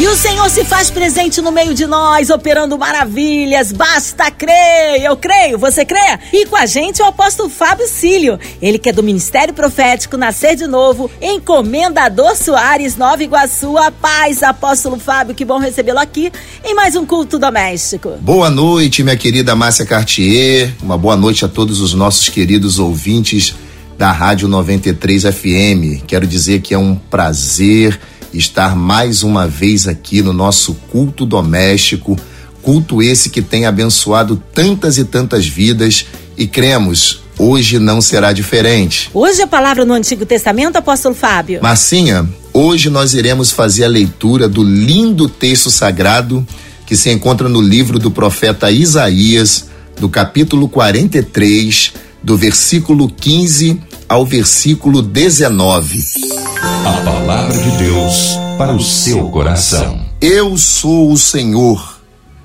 E o Senhor se faz presente no meio de nós, operando maravilhas. Basta crer. Eu creio, você crê? E com a gente o apóstolo Fábio Cílio. Ele que é do Ministério Profético Nascer de Novo, encomendador Soares, Nova Iguaçu. A paz, apóstolo Fábio, que bom recebê-lo aqui em mais um culto doméstico. Boa noite, minha querida Márcia Cartier. Uma boa noite a todos os nossos queridos ouvintes da Rádio 93 FM. Quero dizer que é um prazer estar mais uma vez aqui no nosso culto doméstico, culto esse que tem abençoado tantas e tantas vidas e cremos, hoje não será diferente. Hoje a palavra no Antigo Testamento, apóstolo Fábio. Marcinha, hoje nós iremos fazer a leitura do lindo texto sagrado que se encontra no livro do profeta Isaías, do capítulo 43, do versículo 15 ao versículo 19. A palavra de Deus para o seu coração. Eu sou o Senhor,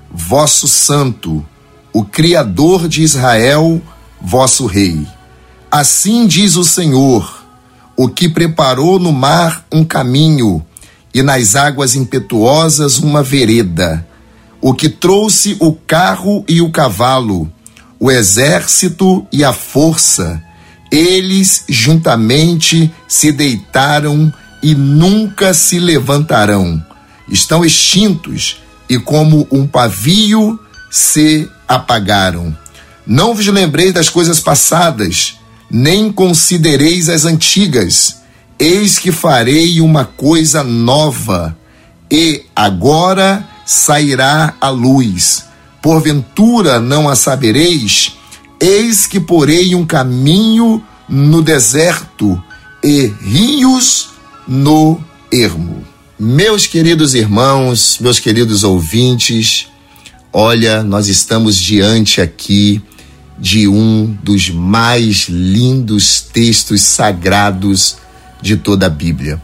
vosso santo, o Criador de Israel, vosso Rei. Assim diz o Senhor, o que preparou no mar um caminho e nas águas impetuosas uma vereda, o que trouxe o carro e o cavalo, o exército e a força eles juntamente se deitaram e nunca se levantarão. Estão extintos e, como um pavio, se apagaram. Não vos lembreis das coisas passadas, nem considereis as antigas. Eis que farei uma coisa nova, e agora sairá a luz. Porventura não a sabereis? Eis que porei um caminho no deserto e rios no ermo. Meus queridos irmãos, meus queridos ouvintes, olha, nós estamos diante aqui de um dos mais lindos textos sagrados de toda a Bíblia.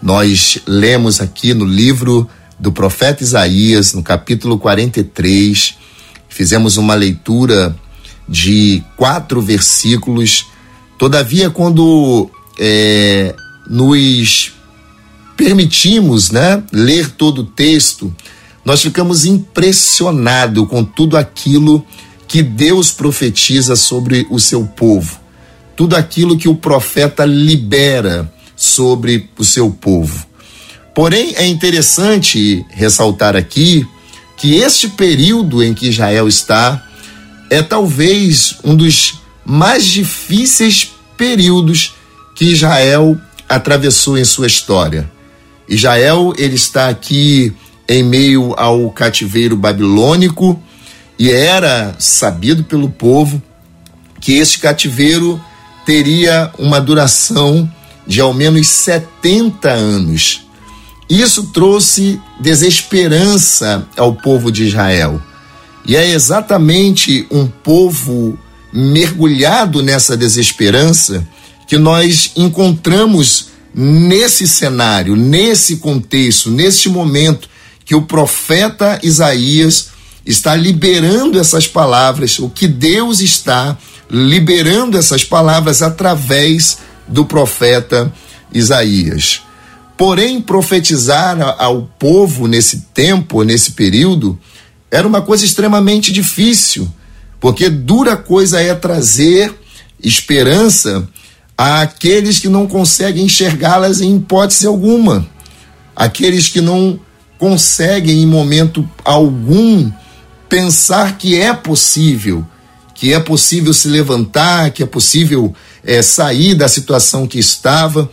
Nós lemos aqui no livro do profeta Isaías, no capítulo 43, fizemos uma leitura de quatro versículos. Todavia, quando é, nos permitimos né, ler todo o texto, nós ficamos impressionados com tudo aquilo que Deus profetiza sobre o seu povo, tudo aquilo que o profeta libera sobre o seu povo. Porém, é interessante ressaltar aqui que este período em que Israel está é talvez um dos mais difíceis períodos que Israel atravessou em sua história. Israel ele está aqui em meio ao cativeiro babilônico e era sabido pelo povo que esse cativeiro teria uma duração de ao menos 70 anos. Isso trouxe desesperança ao povo de Israel. E é exatamente um povo mergulhado nessa desesperança que nós encontramos nesse cenário, nesse contexto, nesse momento que o profeta Isaías está liberando essas palavras, o que Deus está liberando essas palavras através do profeta Isaías. Porém, profetizar ao povo nesse tempo, nesse período, era uma coisa extremamente difícil, porque dura coisa é trazer esperança àqueles que não conseguem enxergá-las em hipótese alguma, aqueles que não conseguem em momento algum pensar que é possível, que é possível se levantar, que é possível é, sair da situação que estava.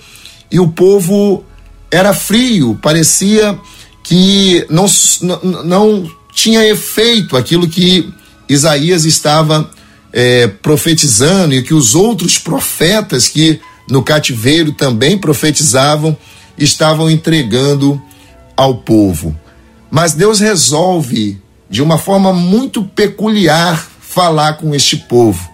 E o povo era frio, parecia que não, não tinha efeito aquilo que Isaías estava é, profetizando e que os outros profetas que no cativeiro também profetizavam estavam entregando ao povo. Mas Deus resolve, de uma forma muito peculiar, falar com este povo.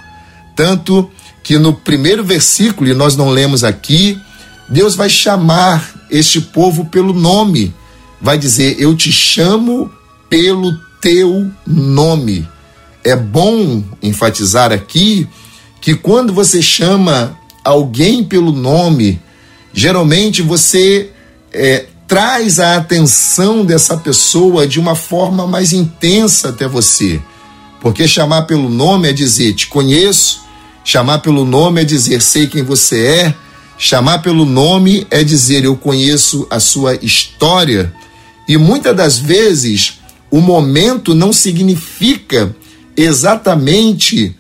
Tanto que no primeiro versículo, e nós não lemos aqui, Deus vai chamar este povo pelo nome. Vai dizer: Eu te chamo pelo teu nome. é bom enfatizar aqui que quando você chama alguém pelo nome, geralmente você é, traz a atenção dessa pessoa de uma forma mais intensa até você. Porque chamar pelo nome é dizer te conheço, chamar pelo nome é dizer sei quem você é, chamar pelo nome é dizer eu conheço a sua história. E muitas das vezes o momento não significa exatamente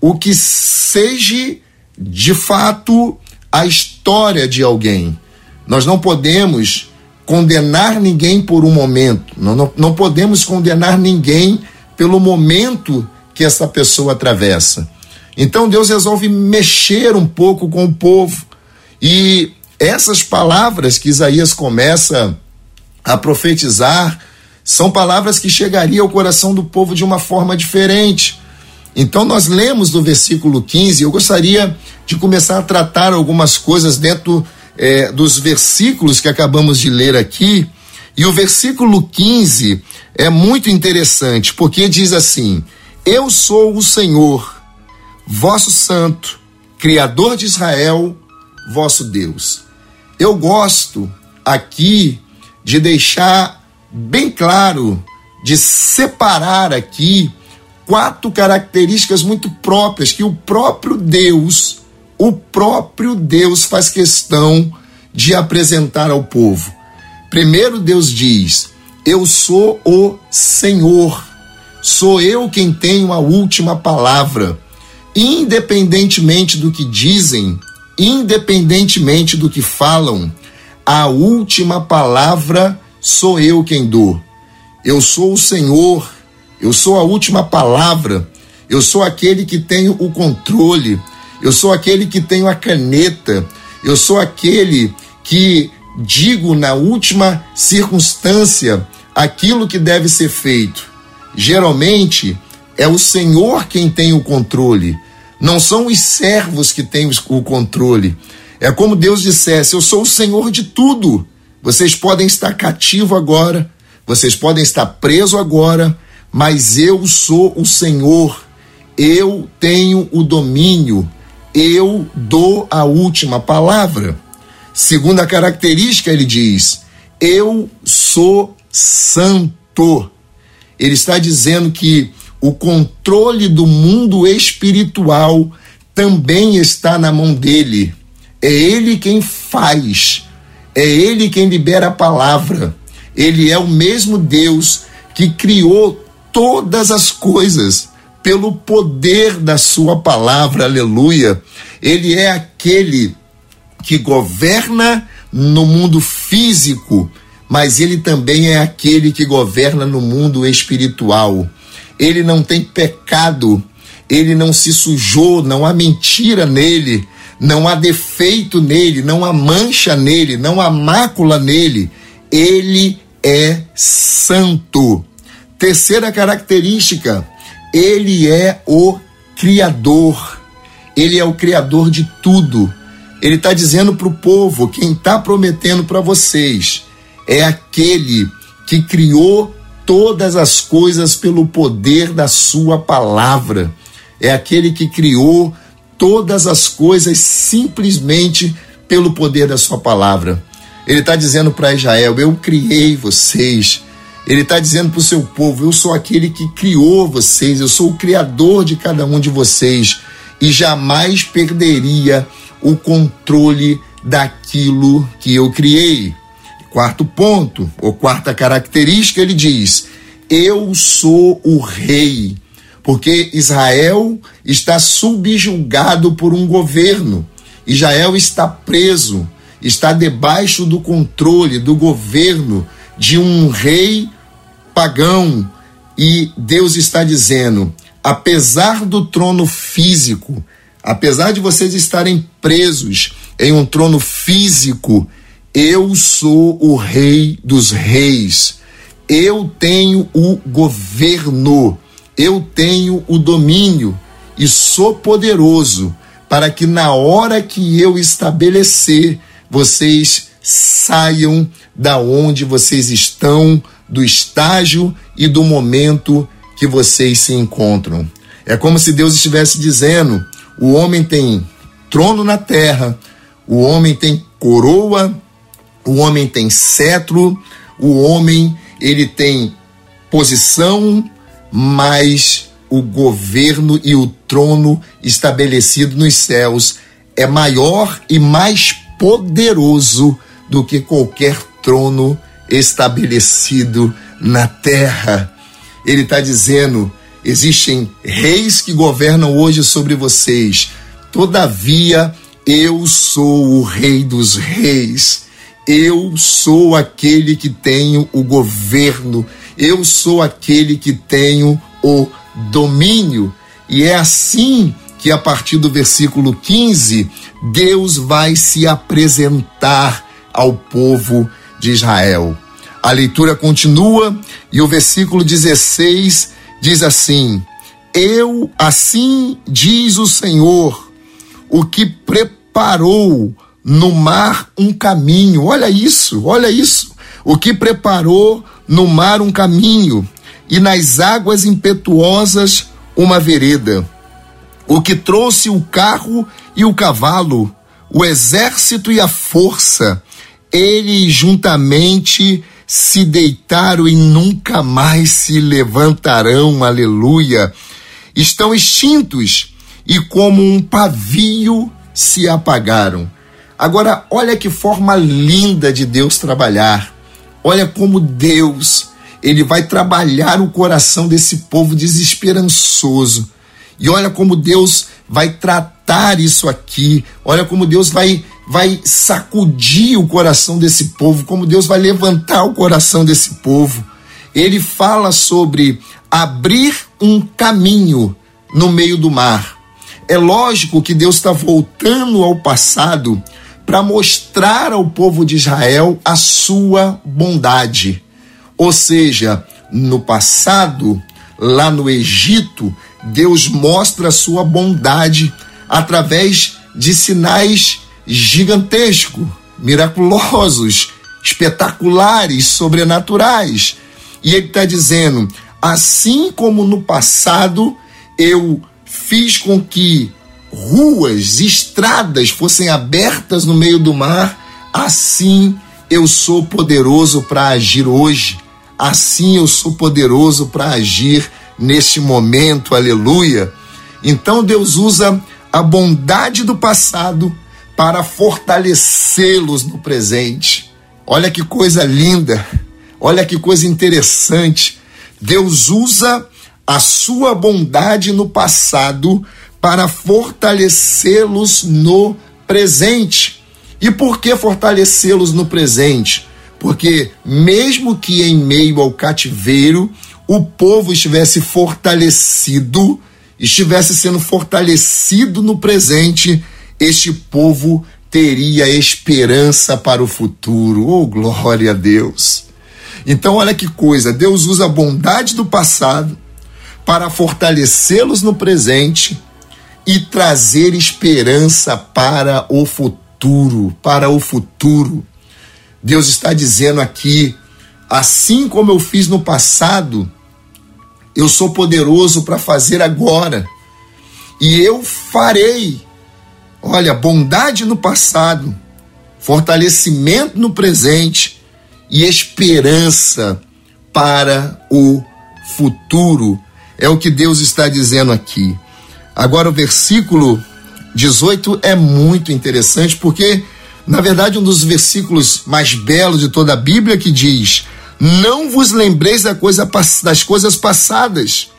o que seja de fato a história de alguém. Nós não podemos condenar ninguém por um momento, não, não, não podemos condenar ninguém pelo momento que essa pessoa atravessa. Então Deus resolve mexer um pouco com o povo e essas palavras que Isaías começa a profetizar são palavras que chegariam ao coração do povo de uma forma diferente. Então nós lemos do versículo 15, eu gostaria de começar a tratar algumas coisas dentro é, dos versículos que acabamos de ler aqui. E o versículo 15 é muito interessante, porque diz assim: Eu sou o Senhor, vosso santo, Criador de Israel, vosso Deus. Eu gosto aqui de deixar bem claro, de separar aqui quatro características muito próprias que o próprio Deus, o próprio Deus faz questão de apresentar ao povo. Primeiro Deus diz: Eu sou o Senhor. Sou eu quem tenho a última palavra. Independentemente do que dizem, independentemente do que falam, a última palavra sou eu quem dou. Eu sou o Senhor eu sou a última palavra. Eu sou aquele que tenho o controle. Eu sou aquele que tenho a caneta. Eu sou aquele que digo na última circunstância aquilo que deve ser feito. Geralmente é o Senhor quem tem o controle, não são os servos que têm o controle. É como Deus dissesse: Eu sou o Senhor de tudo. Vocês podem estar cativo agora, vocês podem estar preso agora, mas eu sou o Senhor, eu tenho o domínio, eu dou a última palavra. Segunda característica, ele diz: eu sou santo. Ele está dizendo que o controle do mundo espiritual também está na mão dele. É ele quem faz, é ele quem libera a palavra. Ele é o mesmo Deus que criou todas as coisas pelo poder da sua palavra, aleluia. Ele é aquele que governa no mundo físico, mas ele também é aquele que governa no mundo espiritual. Ele não tem pecado, ele não se sujou, não há mentira nele, não há defeito nele, não há mancha nele, não há mácula nele. Ele é santo. Terceira característica, ele é o Criador. Ele é o Criador de tudo. Ele está dizendo para o povo: quem está prometendo para vocês é aquele que criou todas as coisas pelo poder da Sua palavra. É aquele que criou todas as coisas simplesmente pelo poder da Sua palavra. Ele está dizendo para Israel: Eu criei vocês ele está dizendo para o seu povo: Eu sou aquele que criou vocês, eu sou o criador de cada um de vocês e jamais perderia o controle daquilo que eu criei. Quarto ponto, ou quarta característica, ele diz: Eu sou o rei, porque Israel está subjugado por um governo. Israel está preso, está debaixo do controle do governo de um rei pagão. E Deus está dizendo: apesar do trono físico, apesar de vocês estarem presos em um trono físico, eu sou o rei dos reis. Eu tenho o governo, eu tenho o domínio e sou poderoso para que na hora que eu estabelecer, vocês saiam da onde vocês estão, do estágio e do momento que vocês se encontram. É como se Deus estivesse dizendo: o homem tem trono na terra, o homem tem coroa, o homem tem cetro, o homem ele tem posição, mas o governo e o trono estabelecido nos céus é maior e mais poderoso do que qualquer trono estabelecido na terra. Ele está dizendo: existem reis que governam hoje sobre vocês, todavia eu sou o Rei dos Reis. Eu sou aquele que tenho o governo. Eu sou aquele que tenho o domínio. E é assim que, a partir do versículo 15, Deus vai se apresentar ao povo de Israel. A leitura continua e o versículo 16 diz assim: Eu, assim diz o Senhor, o que preparou no mar um caminho. Olha isso, olha isso. O que preparou no mar um caminho e nas águas impetuosas uma vereda. O que trouxe o carro e o cavalo, o exército e a força, eles juntamente se deitaram e nunca mais se levantarão. Aleluia. Estão extintos e como um pavio se apagaram. Agora, olha que forma linda de Deus trabalhar. Olha como Deus, ele vai trabalhar o coração desse povo desesperançoso. E olha como Deus vai tratar isso aqui. Olha como Deus vai vai sacudir o coração desse povo, como Deus vai levantar o coração desse povo. Ele fala sobre abrir um caminho no meio do mar. É lógico que Deus está voltando ao passado para mostrar ao povo de Israel a sua bondade. Ou seja, no passado, lá no Egito, Deus mostra a sua bondade através de sinais gigantescos, miraculosos, espetaculares, sobrenaturais. E ele está dizendo: assim como no passado eu fiz com que ruas, estradas fossem abertas no meio do mar, assim eu sou poderoso para agir hoje. Assim eu sou poderoso para agir neste momento, aleluia. Então Deus usa a bondade do passado para fortalecê-los no presente. Olha que coisa linda, olha que coisa interessante. Deus usa a sua bondade no passado para fortalecê-los no presente. E por que fortalecê-los no presente? Porque, mesmo que em meio ao cativeiro, o povo estivesse fortalecido, estivesse sendo fortalecido no presente, este povo teria esperança para o futuro. Oh, glória a Deus! Então, olha que coisa: Deus usa a bondade do passado para fortalecê-los no presente e trazer esperança para o futuro, para o futuro. Deus está dizendo aqui, assim como eu fiz no passado, eu sou poderoso para fazer agora. E eu farei. Olha, bondade no passado, fortalecimento no presente e esperança para o futuro. É o que Deus está dizendo aqui. Agora, o versículo 18 é muito interessante porque, na verdade, um dos versículos mais belos de toda a Bíblia que diz: Não vos lembreis da coisa, das coisas passadas,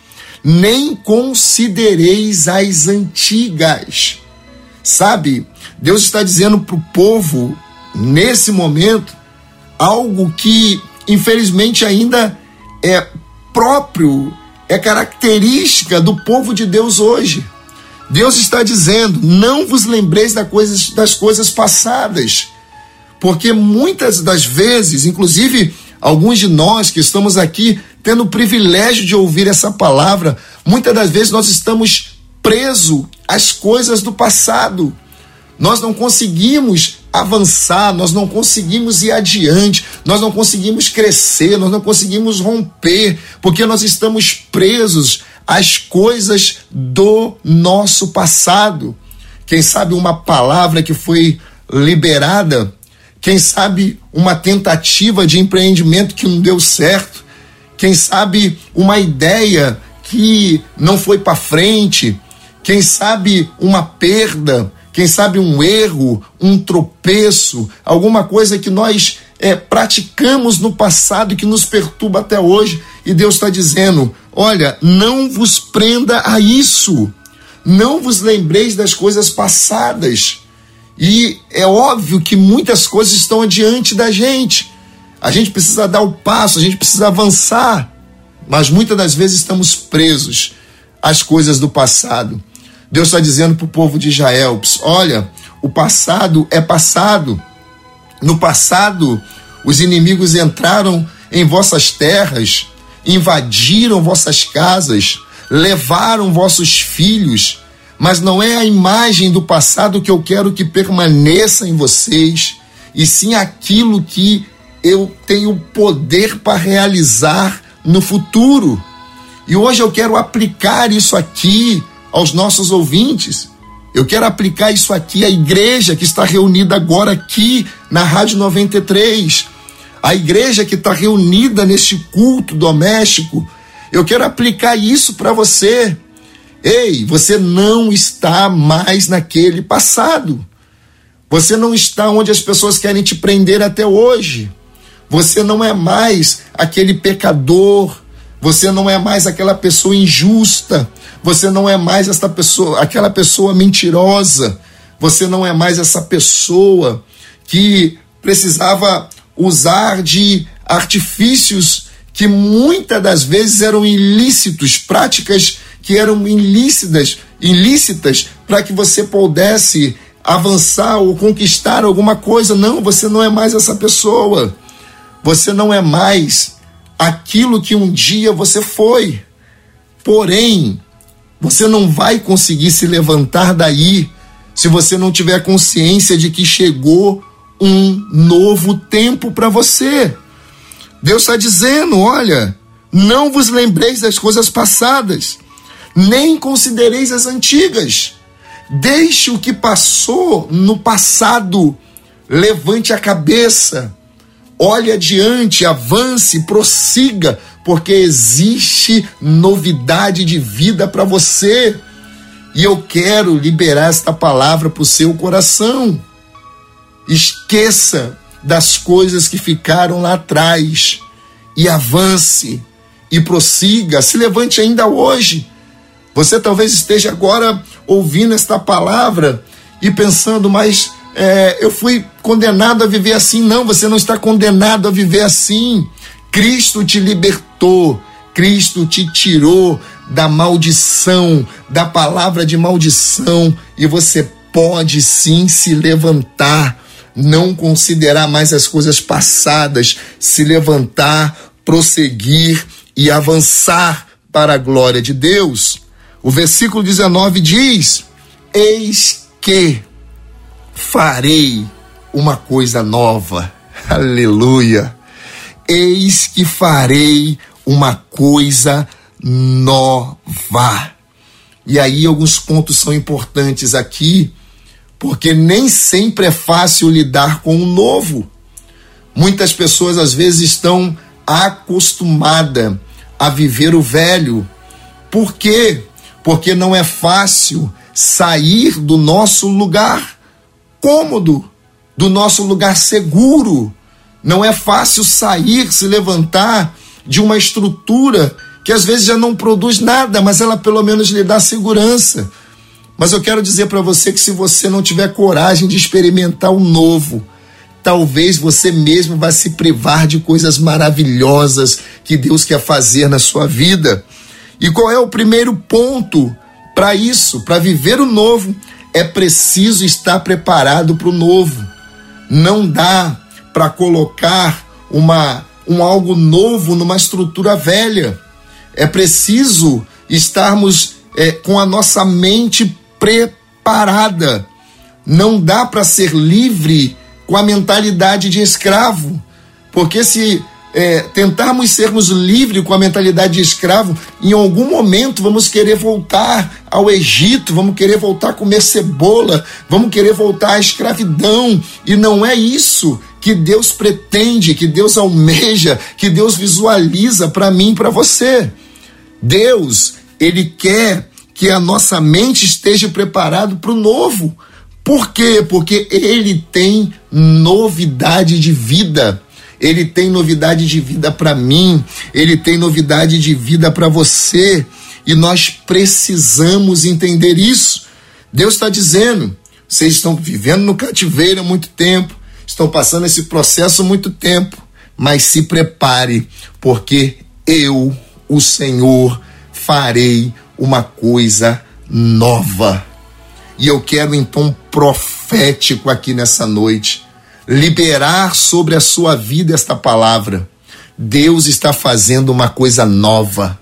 nem considereis as antigas. Sabe, Deus está dizendo para o povo, nesse momento, algo que, infelizmente, ainda é próprio é característica do povo de Deus hoje. Deus está dizendo: não vos lembreis das coisas, das coisas passadas, porque muitas das vezes, inclusive alguns de nós que estamos aqui tendo o privilégio de ouvir essa palavra, muitas das vezes nós estamos presos às coisas do passado. Nós não conseguimos avançar, nós não conseguimos ir adiante, nós não conseguimos crescer, nós não conseguimos romper, porque nós estamos presos às coisas do nosso passado. Quem sabe uma palavra que foi liberada, quem sabe uma tentativa de empreendimento que não deu certo, quem sabe uma ideia que não foi para frente, quem sabe uma perda, quem sabe um erro, um tropeço, alguma coisa que nós é, praticamos no passado que nos perturba até hoje. E Deus está dizendo: olha, não vos prenda a isso, não vos lembreis das coisas passadas. E é óbvio que muitas coisas estão adiante da gente. A gente precisa dar o passo, a gente precisa avançar, mas muitas das vezes estamos presos às coisas do passado. Deus está dizendo para o povo de Israel: olha, o passado é passado. No passado, os inimigos entraram em vossas terras, invadiram vossas casas, levaram vossos filhos, mas não é a imagem do passado que eu quero que permaneça em vocês, e sim aquilo que eu tenho poder para realizar no futuro. E hoje eu quero aplicar isso aqui aos nossos ouvintes. Eu quero aplicar isso aqui à igreja que está reunida agora aqui na Rádio 93, a igreja que está reunida neste culto doméstico. Eu quero aplicar isso para você. Ei, você não está mais naquele passado. Você não está onde as pessoas querem te prender até hoje. Você não é mais aquele pecador. Você não é mais aquela pessoa injusta. Você não é mais essa pessoa, aquela pessoa mentirosa. Você não é mais essa pessoa que precisava usar de artifícios que muitas das vezes eram ilícitos, práticas que eram ilícitas, ilícitas para que você pudesse avançar ou conquistar alguma coisa. Não, você não é mais essa pessoa. Você não é mais aquilo que um dia você foi. Porém, você não vai conseguir se levantar daí se você não tiver consciência de que chegou um novo tempo para você. Deus está dizendo: olha, não vos lembreis das coisas passadas, nem considereis as antigas. Deixe o que passou no passado, levante a cabeça, olhe adiante, avance, prossiga, porque existe novidade de vida para você. E eu quero liberar esta palavra para o seu coração. Esqueça das coisas que ficaram lá atrás e avance e prossiga, se levante ainda hoje. Você talvez esteja agora ouvindo esta palavra e pensando, mas é, eu fui condenado a viver assim. Não, você não está condenado a viver assim. Cristo te libertou, Cristo te tirou da maldição, da palavra de maldição, e você pode sim se levantar, não considerar mais as coisas passadas, se levantar, prosseguir e avançar para a glória de Deus. O versículo 19 diz: Eis que farei uma coisa nova. Aleluia eis que farei uma coisa nova. E aí alguns pontos são importantes aqui, porque nem sempre é fácil lidar com o novo. Muitas pessoas às vezes estão acostumadas a viver o velho. Por quê? Porque não é fácil sair do nosso lugar cômodo, do nosso lugar seguro, não é fácil sair, se levantar de uma estrutura que às vezes já não produz nada, mas ela pelo menos lhe dá segurança. Mas eu quero dizer para você que se você não tiver coragem de experimentar o novo, talvez você mesmo vá se privar de coisas maravilhosas que Deus quer fazer na sua vida. E qual é o primeiro ponto para isso? Para viver o novo, é preciso estar preparado para o novo. Não dá para colocar uma, um algo novo numa estrutura velha. É preciso estarmos é, com a nossa mente preparada. Não dá para ser livre com a mentalidade de escravo, porque se é, tentarmos sermos livres com a mentalidade de escravo, em algum momento vamos querer voltar ao Egito, vamos querer voltar a comer cebola, vamos querer voltar à escravidão, e não é isso que Deus pretende, que Deus almeja, que Deus visualiza para mim e para você. Deus, Ele quer que a nossa mente esteja preparado para o novo. Por quê? Porque Ele tem novidade de vida. Ele tem novidade de vida para mim, ele tem novidade de vida para você, e nós precisamos entender isso. Deus está dizendo: vocês estão vivendo no cativeiro há muito tempo, estão passando esse processo há muito tempo, mas se prepare, porque eu, o Senhor, farei uma coisa nova. E eu quero então profético aqui nessa noite liberar sobre a sua vida esta palavra. Deus está fazendo uma coisa nova.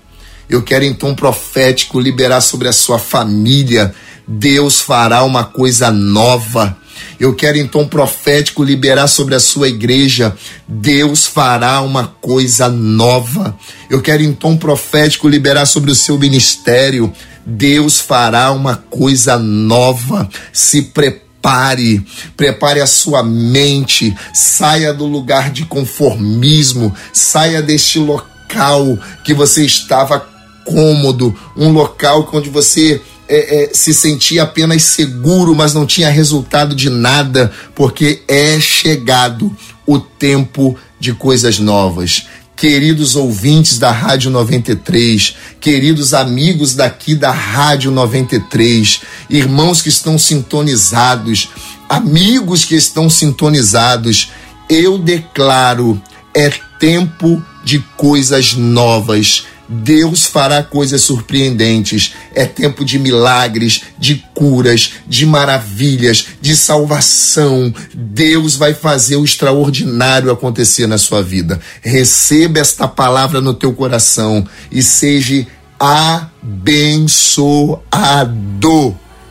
Eu quero tom profético liberar sobre a sua família. Deus fará uma coisa nova. Eu quero tom profético liberar sobre a sua igreja. Deus fará uma coisa nova. Eu quero tom profético liberar sobre o seu ministério. Deus fará uma coisa nova. Se prepare prepare, prepare a sua mente, saia do lugar de conformismo, saia deste local que você estava cômodo, um local onde você é, é, se sentia apenas seguro, mas não tinha resultado de nada, porque é chegado o tempo de coisas novas queridos ouvintes da Rádio 93, queridos amigos daqui da Rádio 93, irmãos que estão sintonizados, amigos que estão sintonizados, eu declaro: é tempo de coisas novas Deus fará coisas surpreendentes. É tempo de milagres, de curas, de maravilhas, de salvação. Deus vai fazer o extraordinário acontecer na sua vida. Receba esta palavra no teu coração e seja abençoado.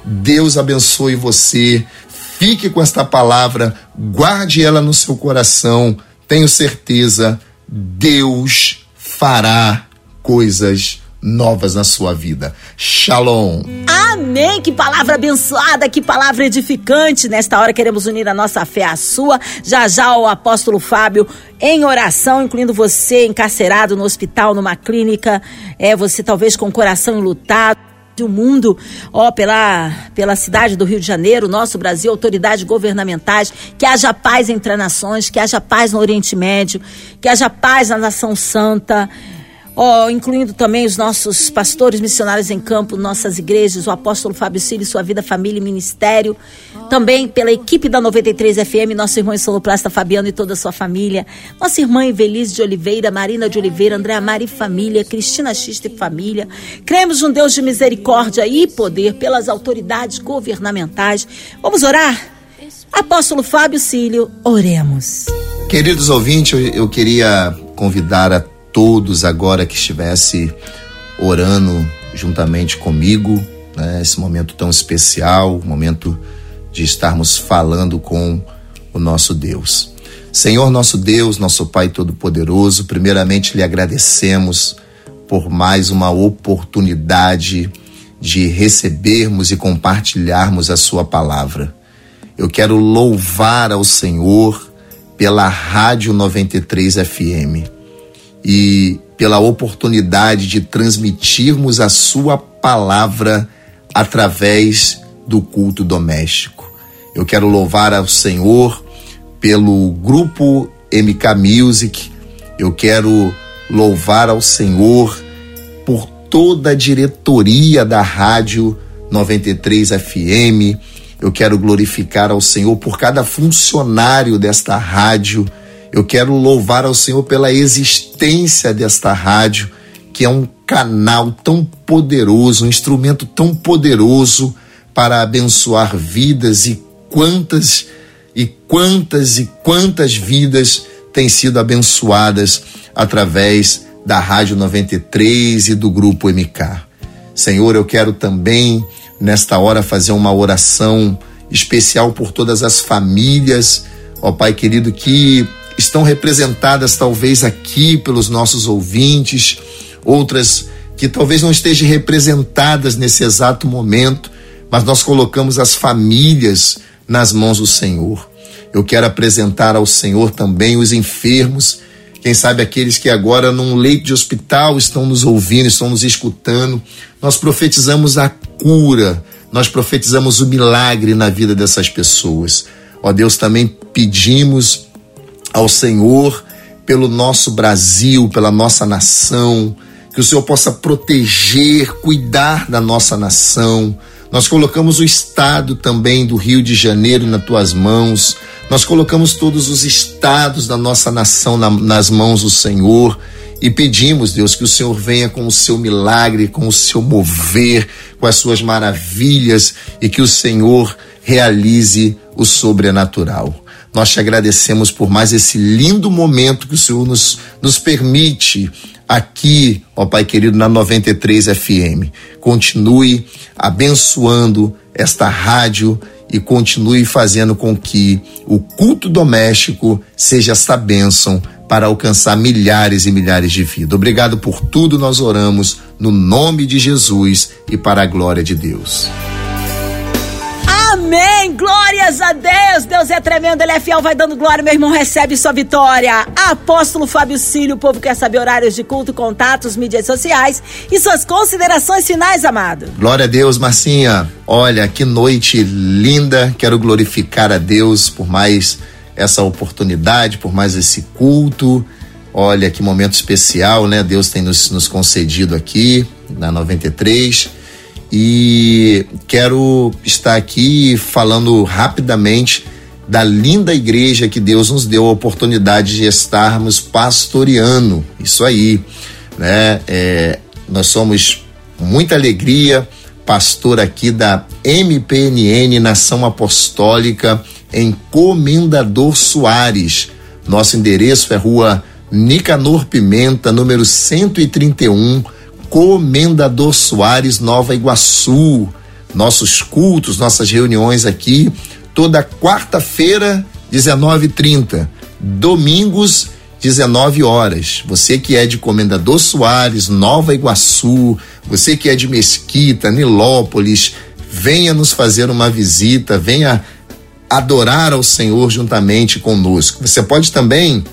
Deus abençoe você. Fique com esta palavra, guarde ela no seu coração. Tenho certeza, Deus fará coisas novas na sua vida. Shalom. Amém. Que palavra abençoada, que palavra edificante. Nesta hora queremos unir a nossa fé à sua. Já já o apóstolo Fábio em oração, incluindo você encarcerado no hospital, numa clínica, é você talvez com o coração enlutado o mundo, ó, pela, pela cidade do Rio de Janeiro, nosso Brasil, autoridades governamentais, que haja paz entre nações, que haja paz no Oriente Médio, que haja paz na nação santa oh, incluindo também os nossos pastores missionários em campo, nossas igrejas, o apóstolo Fábio Cílio, sua vida, família e ministério. Também pela equipe da 93 FM, nosso irmão Soloplasta Fabiano e toda a sua família. Nossa irmã Evelise de Oliveira, Marina de Oliveira, André Amari e família, Cristina Xista e família. Cremos um Deus de misericórdia e poder pelas autoridades governamentais. Vamos orar? Apóstolo Fábio Cílio, oremos. Queridos ouvintes, eu, eu queria convidar a todos agora que estivesse orando juntamente comigo, né, esse momento tão especial, momento de estarmos falando com o nosso Deus. Senhor nosso Deus, nosso Pai Todo-Poderoso, primeiramente lhe agradecemos por mais uma oportunidade de recebermos e compartilharmos a Sua palavra. Eu quero louvar ao Senhor pela Rádio 93 FM e pela oportunidade de transmitirmos a Sua palavra através do culto doméstico. Eu quero louvar ao Senhor pelo grupo MK Music, eu quero louvar ao Senhor por toda a diretoria da Rádio 93 FM. Eu quero glorificar ao Senhor por cada funcionário desta rádio eu quero louvar ao Senhor pela existência desta rádio, que é um canal tão poderoso, um instrumento tão poderoso para abençoar vidas e quantas e quantas e quantas vidas têm sido abençoadas através da Rádio 93 e do grupo MK. Senhor, eu quero também nesta hora fazer uma oração especial por todas as famílias, ó Pai querido, que estão representadas talvez aqui pelos nossos ouvintes, outras que talvez não estejam representadas nesse exato momento, mas nós colocamos as famílias nas mãos do Senhor. Eu quero apresentar ao Senhor também os enfermos, quem sabe aqueles que agora num leito de hospital estão nos ouvindo, estão nos escutando. Nós profetizamos a cura, nós profetizamos o milagre na vida dessas pessoas. Ó Deus, também pedimos ao Senhor pelo nosso Brasil, pela nossa nação, que o Senhor possa proteger, cuidar da nossa nação. Nós colocamos o estado também do Rio de Janeiro nas tuas mãos. Nós colocamos todos os estados da nossa nação na, nas mãos do Senhor e pedimos, Deus, que o Senhor venha com o seu milagre, com o seu mover, com as suas maravilhas e que o Senhor realize o sobrenatural. Nós te agradecemos por mais esse lindo momento que o Senhor nos, nos permite aqui, ó Pai querido, na 93 FM. Continue abençoando esta rádio e continue fazendo com que o culto doméstico seja esta bênção para alcançar milhares e milhares de vidas. Obrigado por tudo, nós oramos no nome de Jesus e para a glória de Deus. Amém! Glórias a Deus! Deus é tremendo, Ele é fiel, vai dando glória, meu irmão, recebe sua vitória. Apóstolo Fábio Cílio, o povo quer saber horários de culto, contatos, mídias sociais e suas considerações finais, amado. Glória a Deus, Marcinha. Olha, que noite linda. Quero glorificar a Deus por mais essa oportunidade, por mais esse culto. Olha, que momento especial, né? Deus tem nos, nos concedido aqui na 93 e quero estar aqui falando rapidamente da linda igreja que Deus nos deu a oportunidade de estarmos pastoreando. Isso aí, né? É, nós somos muita alegria, pastor aqui da MPNN Nação Apostólica em Comendador Soares. Nosso endereço é Rua Nicanor Pimenta, número 131 Comendador Soares, Nova Iguaçu. Nossos cultos, nossas reuniões aqui, toda quarta-feira, 19h30. Domingos, 19 horas. Você que é de Comendador Soares, Nova Iguaçu, você que é de Mesquita, Nilópolis, venha nos fazer uma visita, venha adorar ao Senhor juntamente conosco. Você pode também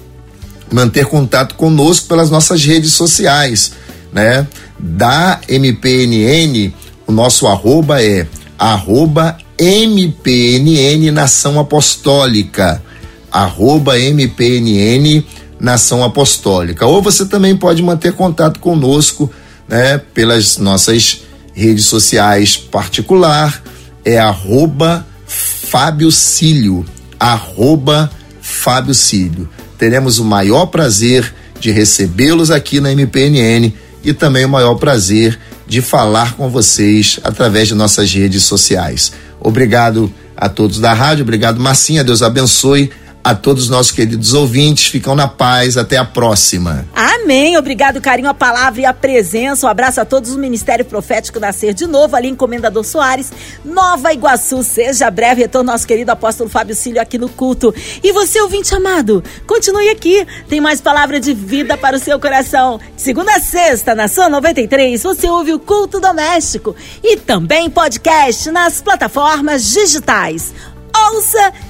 manter contato conosco pelas nossas redes sociais, né? Da MPNN, o nosso arroba é arroba MPNN Nação Apostólica. Arroba MPNN Nação Apostólica. Ou você também pode manter contato conosco né, pelas nossas redes sociais particular, é arroba Fábio Cílio. Arroba Fábio Cílio. Teremos o maior prazer de recebê-los aqui na MPNN e também o maior prazer de falar com vocês através de nossas redes sociais. Obrigado a todos da rádio, obrigado Marcinha, Deus abençoe a todos os nossos queridos ouvintes. Ficam na paz. Até a próxima. Amém. Obrigado, carinho, a palavra e a presença. Um abraço a todos o Ministério Profético Nascer de novo, ali em Comendador Soares, Nova Iguaçu. Seja breve retorno nosso querido apóstolo Fábio Cílio aqui no culto. E você, ouvinte amado, continue aqui. Tem mais palavra de vida para o seu coração. Segunda a sexta, na sua 93, você ouve o culto doméstico e também podcast nas plataformas digitais. Ouça